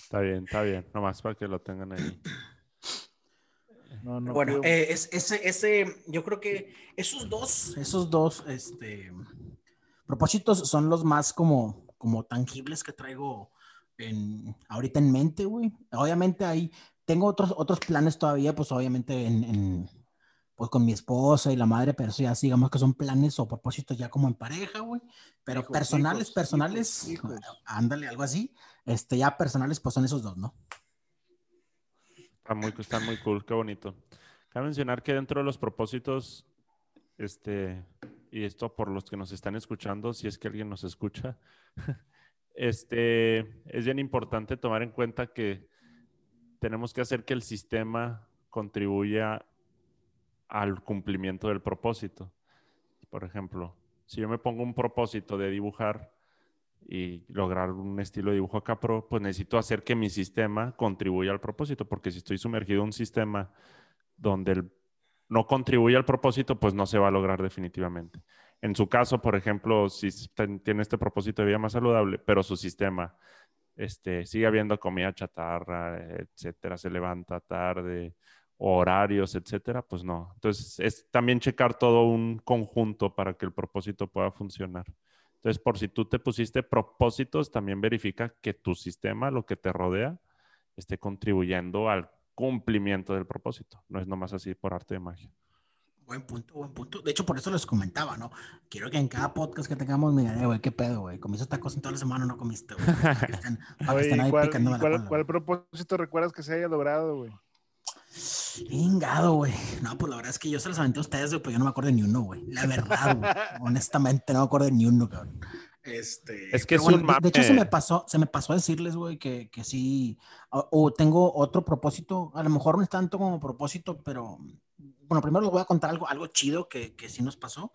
Está bien, está bien. Nomás para que lo tengan ahí. No, no bueno, eh, es- ese, ese, yo creo que esos dos, esos dos, este, propósitos son los más como, como tangibles que traigo en, ahorita en mente, güey. Obviamente ahí tengo otros, otros planes todavía, pues obviamente en, en, pues con mi esposa y la madre, pero eso ya sí, digamos que son planes o propósitos ya como en pareja, güey. Pero Hijos, personales, hijos, personales, hijos, hijos. ándale, algo así. Este, ya personales, pues son esos dos, ¿no? Está muy, están muy cool, qué bonito. Cabe mencionar que dentro de los propósitos, este, y esto por los que nos están escuchando, si es que alguien nos escucha, este, es bien importante tomar en cuenta que tenemos que hacer que el sistema contribuya al cumplimiento del propósito. Por ejemplo, si yo me pongo un propósito de dibujar y lograr un estilo de dibujo acá pro, pues necesito hacer que mi sistema contribuya al propósito, porque si estoy sumergido en un sistema donde no contribuye al propósito, pues no se va a lograr definitivamente. En su caso, por ejemplo, si tiene este propósito de vida más saludable, pero su sistema este, sigue habiendo comida chatarra, etcétera, se levanta tarde, horarios, etcétera, pues no. Entonces, es también checar todo un conjunto para que el propósito pueda funcionar. Entonces, por si tú te pusiste propósitos, también verifica que tu sistema, lo que te rodea, esté contribuyendo al cumplimiento del propósito. No es nomás así por arte de magia. Buen punto, buen punto. De hecho, por eso les comentaba, ¿no? Quiero que en cada podcast que tengamos me digan, "Eh, güey, ¿qué pedo, güey? ¿Comiste tacos en toda la semana o no comiste, güey? Para que estén, para que Oye, estén ¿y ahí ¿cuál, picándome y la cuál- cola, cuál propósito recuerdas que se haya logrado, güey? Chingado, güey. No, pues la verdad es que yo se los aventé a ustedes, güey, pero yo no me acuerdo de ni uno, güey. La verdad, güey. Honestamente, no me acuerdo de ni uno, cabrón. Este, Es que es un de- De, hecho, se me mame. pasó, se me pasó a decirles, güey, que, que sí. O, o tengo otro propósito. A lo mejor no es tanto como propósito, pero. Bueno, primero les voy a contar algo, algo chido que, que sí nos pasó.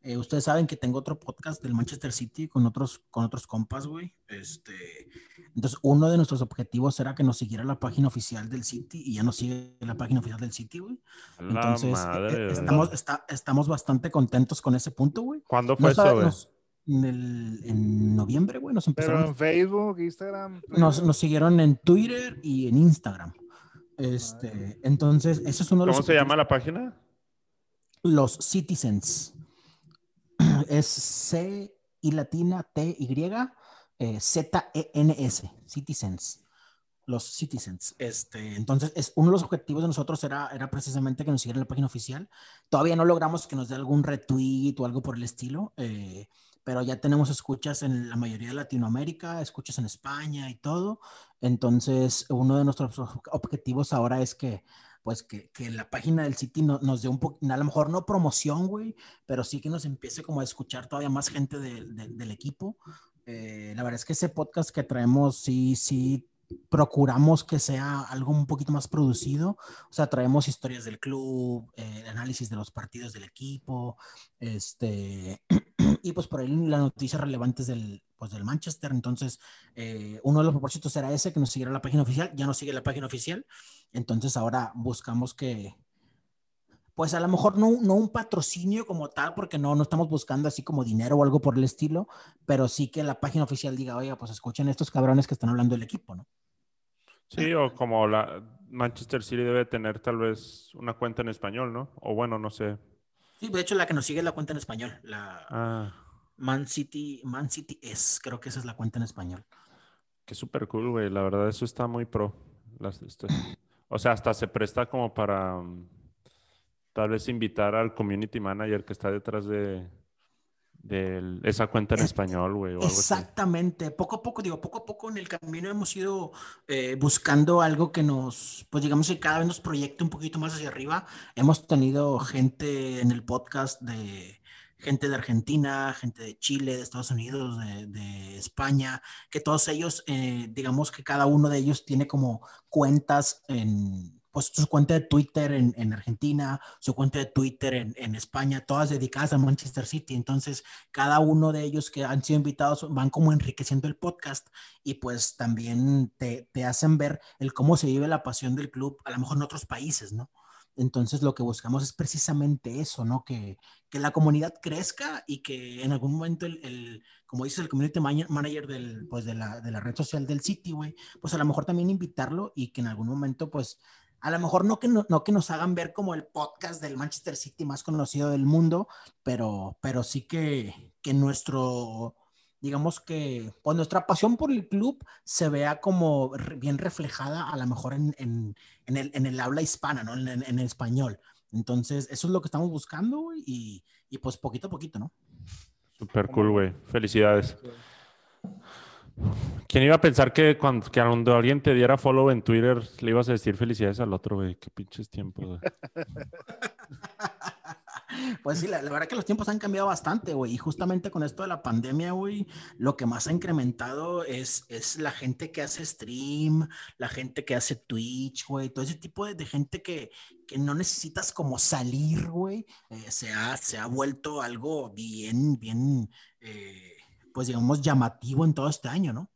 Eh, ustedes saben que tengo otro podcast del Manchester City con otros, con otros compas, güey. Este, entonces, uno de nuestros objetivos era que nos siguiera la página oficial del City y ya nos sigue la página oficial del City, güey. Entonces, madre, eh, estamos, está- estamos bastante contentos con ese punto, güey. ¿Cuándo fue eso, güey? en, el- en noviembre, güey, nos Pero empezaron. en Facebook, Instagram. Nos, nos siguieron en Twitter y en Instagram. Este, entonces, ese es uno de los ¿Cómo se llama la página? Los Citizens. Es C y latina T Y eh, Z E N S. Citizens. Los Citizens. Este, entonces, es uno de los objetivos de nosotros era, era precisamente que nos siguieran la página oficial. Todavía no logramos que nos dé algún retweet o algo por el estilo, eh, pero ya tenemos escuchas en la mayoría de Latinoamérica, escuchas en España y todo. Entonces, uno de nuestros ob- objetivos ahora es que pues que, que la página del City no- nos dé un poco, a lo mejor no promoción, güey, pero sí que nos empiece como a escuchar todavía más gente de- de- del equipo. Eh, la verdad es que ese podcast que traemos, sí, sí, procuramos que sea algo un poquito más producido. O sea, traemos historias del club, eh, análisis de los partidos del equipo, este, y pues por ahí las noticias relevantes del, pues, del Manchester. Entonces, eh, uno de los propósitos era ese, que nos siguiera la página oficial. Ya no sigue la página oficial. Entonces, ahora buscamos que, pues a lo mejor no, no un patrocinio como tal, porque no, no estamos buscando así como dinero o algo por el estilo, pero sí que la página oficial diga, oiga, pues escuchen estos cabrones que están hablando del equipo, ¿no? Sí, o como la Manchester City debe tener tal vez una cuenta en español, ¿no? O bueno, no sé. Sí, de hecho la que nos sigue es la cuenta en español, la Ah, Man City, Man City es, creo que esa es la cuenta en español. qué súper cool, güey. La verdad, eso está muy pro. Las- este- O sea, hasta se presta como para mm, tal vez invitar al community manager que está detrás de, de esa cuenta en Es- español, güey, así. Exactamente, poco a poco, digo, poco a poco en el camino hemos ido eh, buscando algo que nos, pues digamos que cada vez nos proyecte un poquito más hacia arriba. Hemos tenido gente en el podcast de gente de Argentina, gente de Chile, de Estados Unidos, de, España, que todos ellos, eh, digamos que cada uno de ellos tiene como cuentas en, pues su cuenta de Twitter en, en Argentina, su cuenta de Twitter en, en España, todas dedicadas a Manchester City. Entonces, cada uno de ellos que han sido invitados van como enriqueciendo el podcast y pues también te, te hacen ver el cómo se vive la pasión del club, a lo mejor en otros países, ¿no? Entonces lo que buscamos es precisamente eso, ¿no? Que, que la comunidad crezca y que en algún momento el, el como dice el community man- manager del, pues de, la, de la red social del City, güey, pues a lo mejor también invitarlo y que en algún momento, pues, a lo mejor no que, no, no que nos hagan ver como el podcast del Manchester City más conocido del mundo, pero, pero sí que, que nuestro, digamos que, pues nuestra pasión por el club se vea como re- bien reflejada a lo mejor en, en, en el, en el habla hispana, ¿no? En, en- en el español. Entonces, eso es lo que estamos buscando y, y pues poquito a poquito, ¿no? Súper cool, güey. Felicidades. ¿Quién iba a pensar que cuando, que cuando alguien te diera follow en Twitter le ibas a decir felicidades al otro, güey? Qué pinches tiempos, güey. Pues sí, la, verdad que los tiempos han cambiado bastante, güey. Y justamente con esto de la pandemia, güey, lo que más ha incrementado es, es la gente que hace stream, la gente que hace Twitch, güey, todo ese tipo de, de gente que, que no necesitas como salir, güey. eh, se, ha, se ha vuelto algo bien, bien, eh, pues digamos, llamativo en todo este año, ¿no?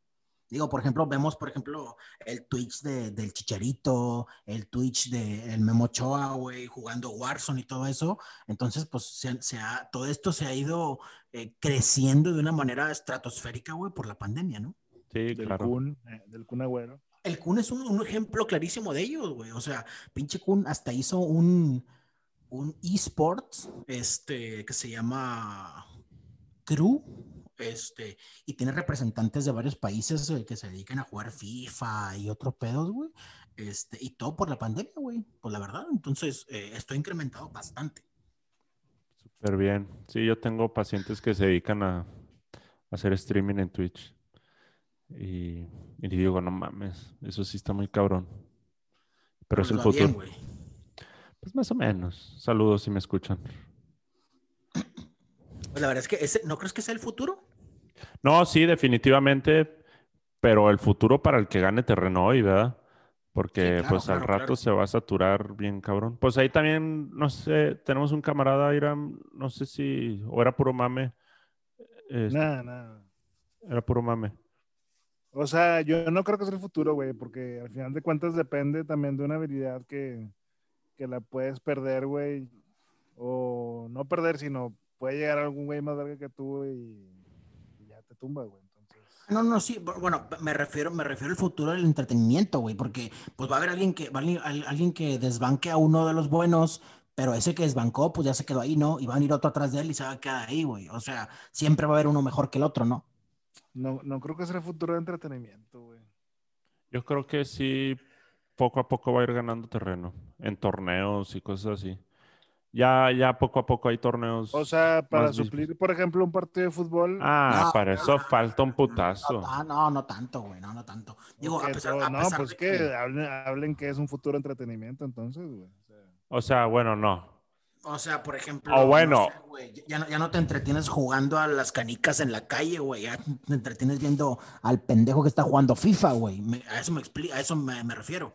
Digo, por ejemplo, vemos, por ejemplo, el Twitch de, del Chicharito, el Twitch de el Memo Ochoa, güey, jugando Warzone y todo eso. Entonces, pues, se, se ha, todo esto se ha ido eh, creciendo de una manera estratosférica, güey, por la pandemia, ¿no? Sí, Del claro. Kun, eh, del Kun Agüero. El Kun es un, un ejemplo clarísimo de ellos, güey. O sea, pinche Kun hasta hizo un, un esports, este, que se llama Crew, este, y tiene representantes de varios países güey, que se dedican a jugar FIFA y otros pedos, güey. Este, y todo por la pandemia, güey, por la verdad. Entonces, eh, esto ha incrementado bastante. Súper bien. Sí, yo tengo pacientes que se dedican a, a hacer streaming en Twitch. Y, y digo, no mames, eso sí está muy cabrón. Pero es el bien, futuro. Pues más o menos. Saludos si me escuchan. Pues la verdad es que ese, ¿no crees que sea el futuro? No, sí, definitivamente. Pero el futuro para el que gane terreno hoy, ¿verdad? Porque Sí, claro, pues al rato claro. se va a saturar bien cabrón. Pues ahí también, no sé, tenemos un camarada, Iram, no sé si, o era puro mame. Este, Nada, nada. Era puro mame. O sea, yo no creo que sea el futuro, güey, porque al final de cuentas depende también de una habilidad que, que la puedes perder, güey. O no perder, sino puede llegar algún güey más verga que tú y, y ya te tumba, güey. Entonces, No, no, sí, bu- bueno, me refiero, me refiero al futuro del entretenimiento, güey, porque pues va a haber alguien que, va a al- alguien que desbanque a uno de los buenos, pero ese que desbancó, pues ya se quedó ahí, ¿no? Y va a venir otro atrás de él y se va a quedar ahí, güey. O sea, siempre va a haber uno mejor que el otro, ¿no? no, no creo que sea el futuro de entretenimiento, güey. Yo creo que sí, poco a poco va a ir ganando terreno en torneos y cosas así. Ya, ya poco a poco hay torneos. O sea, para suplir, por ejemplo, un partido de fútbol. Ah, No, para eso no, falta un putazo. No, ah, no, no tanto, güey, no, no tanto. Digo, a pesar, a no, pesar pues de que, hablen, hablen que es un futuro entretenimiento, entonces, güey. O sea, O sea, bueno, no. O sea, por ejemplo. O bueno. no sé, güey, ya, no, ya no te entretienes jugando a las canicas en la calle, güey. Ya te entretienes viendo al pendejo que está jugando FIFA, güey. Me- a eso me explica, a eso me, me refiero.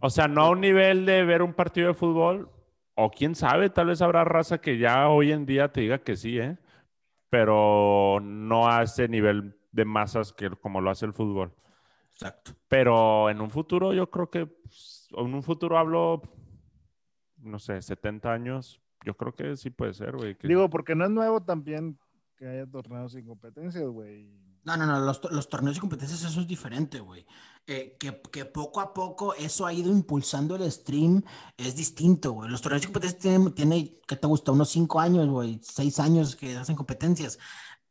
O sea, no a un nivel de ver un partido de fútbol. O quién sabe, tal vez habrá raza que ya hoy en día te diga que sí, ¿eh? pero no a ese nivel de masas que como lo hace el fútbol. Exacto. Pero en un futuro yo creo que, pues, en un futuro hablo, no sé, 70 años, yo creo que sí puede ser, güey. que- Digo, porque no es nuevo también que haya torneos sin competencias, güey. No, no, no, los, los torneos y competencias eso es diferente, güey. Eh, que, que poco a poco eso ha ido impulsando el stream, es distinto, güey. Los torneos y competencias tienen, tiene, ¿qué te gusta? Unos cinco años, güey, seis años que hacen competencias.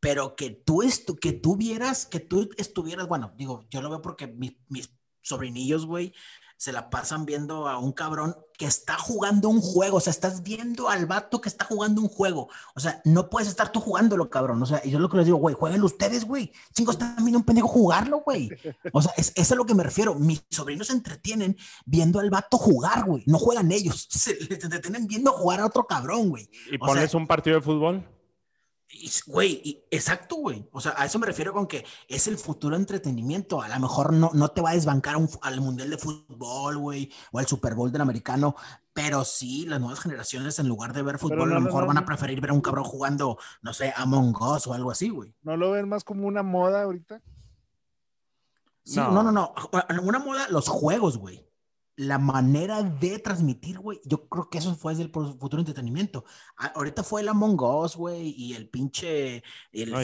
Pero que tú, estu que tú vieras, que tú estuvieras, bueno, digo, yo lo veo porque mi- mis sobrinillos, güey, se la pasan viendo a un cabrón que está jugando un juego, o sea, estás viendo al vato que está jugando un juego. O sea, no puedes estar tú jugándolo, cabrón. O sea, y yo lo que les digo, güey, jueguen ustedes, güey. Chingos, viendo un pendejo jugarlo, güey. O sea, es, es a lo que me refiero. Mis sobrinos se entretienen viendo al vato jugar, güey. No juegan ellos. Se les entretienen viendo jugar a otro cabrón, güey. ¿Y o sea- pones un partido de fútbol? Y, Güey, exacto, güey. O sea, a eso me refiero con que es el futuro entretenimiento. A lo mejor no, no te va a desbancar un al Mundial de Fútbol, güey, o al Super Bowl del americano, pero sí, las nuevas generaciones, en lugar de ver fútbol, no, a lo no, mejor no, van a preferir ver a un cabrón jugando, no sé, Among Us o algo así, güey. ¿No lo ven más como una moda ahorita? Sí, No. no, no, no. Una moda, los juegos, güey. La manera de transmitir, güey. Yo creo que eso fue desde el futuro entretenimiento. A- ahorita fue el Among Us, güey, y el pinche el No,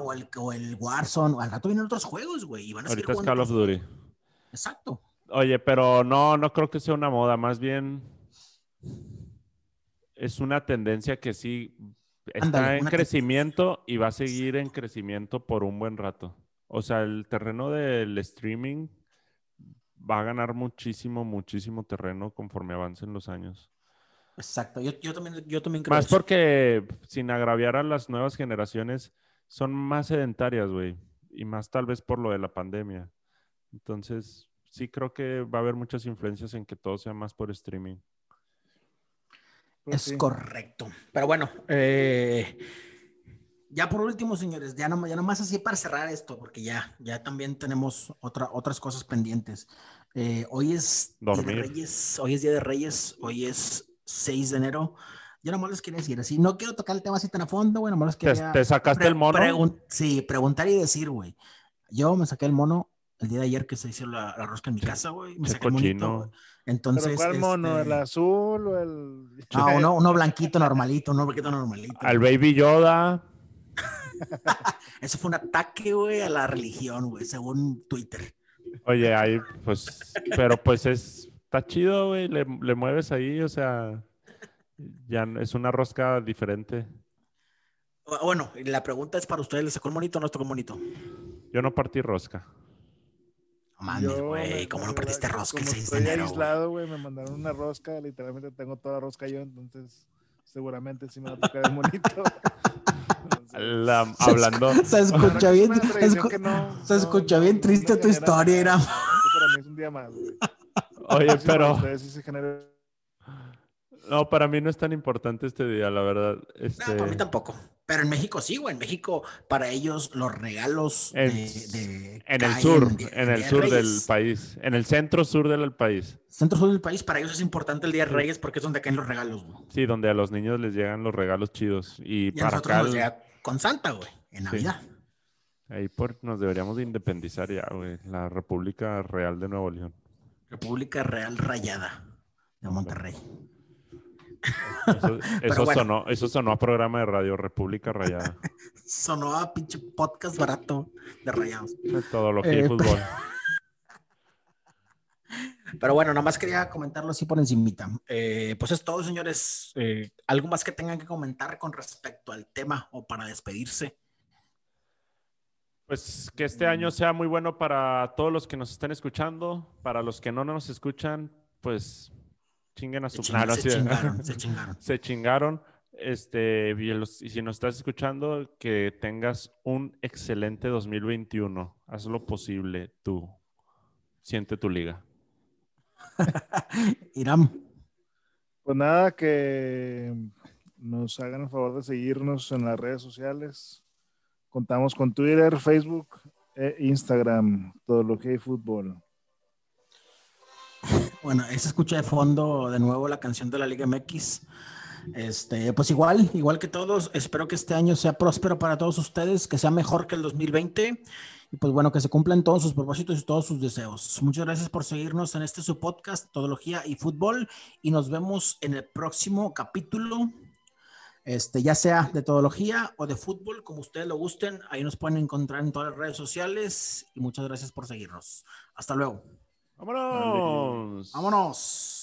o, el, o el Warzone. Al rato vienen otros juegos, güey. Y van a seguir Ahorita es Call of Duty. Exacto. Oye, pero no, no creo que sea una moda, más bien es una tendencia que sí está en crecimiento y va a seguir en crecimiento por un buen rato. O sea, el terreno del streaming va a ganar muchísimo, muchísimo terreno conforme avancen los años. Exacto. Yo, yo también, yo también creo Más eso. porque, sin agraviar a las nuevas generaciones, son más sedentarias, güey. Y más tal vez por lo de la pandemia. Entonces, sí creo que va a haber muchas influencias en que todo sea más por streaming. Pues es sí. correcto. Pero bueno, eh, ya por último, señores, ya nomás, ya nomás así para cerrar esto, porque ya, ya también tenemos otra, otras cosas pendientes. Eh, hoy es Día de Dormir. Reyes, hoy es Día de Reyes, hoy es 6 de enero. Yo nomás les quería decir así, no quiero tocar el tema así tan a fondo, güey, nomás les ¿Te, quería... te sacaste pre- el mono? pregun- sí, preguntar y decir, güey. Yo me saqué el mono el día de ayer que se hizo la, la rosca en mi casa, güey. Me Qué saqué el monito. Entonces, ¿Pero cuál mono? este, ¿El azul o el...? no, uno, uno blanquito normalito, uno blanquito normalito. Al Baby Yoda. Eso fue un ataque, güey, a la religión, güey, según Twitter. Oye, ahí, pues, pero pues es, está chido, güey. Le, le mueves ahí, o sea, ya no- es una rosca diferente. O- Bueno, y la pregunta es para ustedes, ¿les sacó el monito o no tocó el monito? Yo no partí rosca. No mames, Yo güey, ¿cómo no partiste rosca el como 6 de estoy enero? aislado, güey, me mandaron una rosca, literalmente tengo toda la rosca yo, entonces seguramente sí me va a tocar el monito. La- hablando, Se escucha bien, tradición escu- no- se no- escucha no- bien no triste me tu historia. Esto Para mí es un día más, güey. oye, No pero sí se genera- no, para mí no es tan importante este día, la verdad. No, Este, para mí tampoco. Pero en México sí, güey. En México, para ellos, los regalos En- de, de en el sur, en el de sur del país, en el centro sur del país. Centro sur del país, para ellos es importante el Día de Reyes porque es donde caen los regalos, güey. Sí, donde a los niños les llegan los regalos chidos. Y, Y a para nosotros acá, nos llega con Santa, güey, en Navidad. ahí por, nos deberíamos de independizar ya, güey. La República Real de Nuevo León. República Real Rayada de Monterrey. Eso, eso bueno. sonó, eso sonó a programa de radio República Rayada. Sonó a pinche podcast barato de rayados. Metodología Eh, y fútbol. Pero bueno, nada más quería comentarlo así por encimita. Eh, pues es todo, señores. Eh, ¿Algo más que tengan que comentar con respecto al tema o para despedirse? Pues que este año sea muy bueno para todos los que nos estén escuchando. Para los que no nos escuchan, pues chinguen a Se, su se sí. chingaron, se chingaron. se chingaron. Este, y, los- y si nos estás escuchando, que tengas un excelente 2021. Haz lo posible tú. Siente tu liga. Iram, Pues nada, que nos hagan el favor de seguirnos en las redes sociales. Contamos con Twitter, Facebook e Instagram, todo lo que hay fútbol. Bueno, ese escucha de fondo de nuevo la canción de la Liga MX. Este, pues igual, igual que todos, espero que este año sea próspero para todos ustedes, que sea mejor que el 2020 y pues bueno, que se cumplan todos sus propósitos y todos sus deseos. Muchas gracias por seguirnos en este su podcast, Todología y Fútbol, y nos vemos en el próximo capítulo, este, ya sea de Todología o de Fútbol, como ustedes lo gusten. Ahí nos pueden encontrar en todas las redes sociales y muchas gracias por seguirnos. Hasta luego. Vámonos. Vámonos.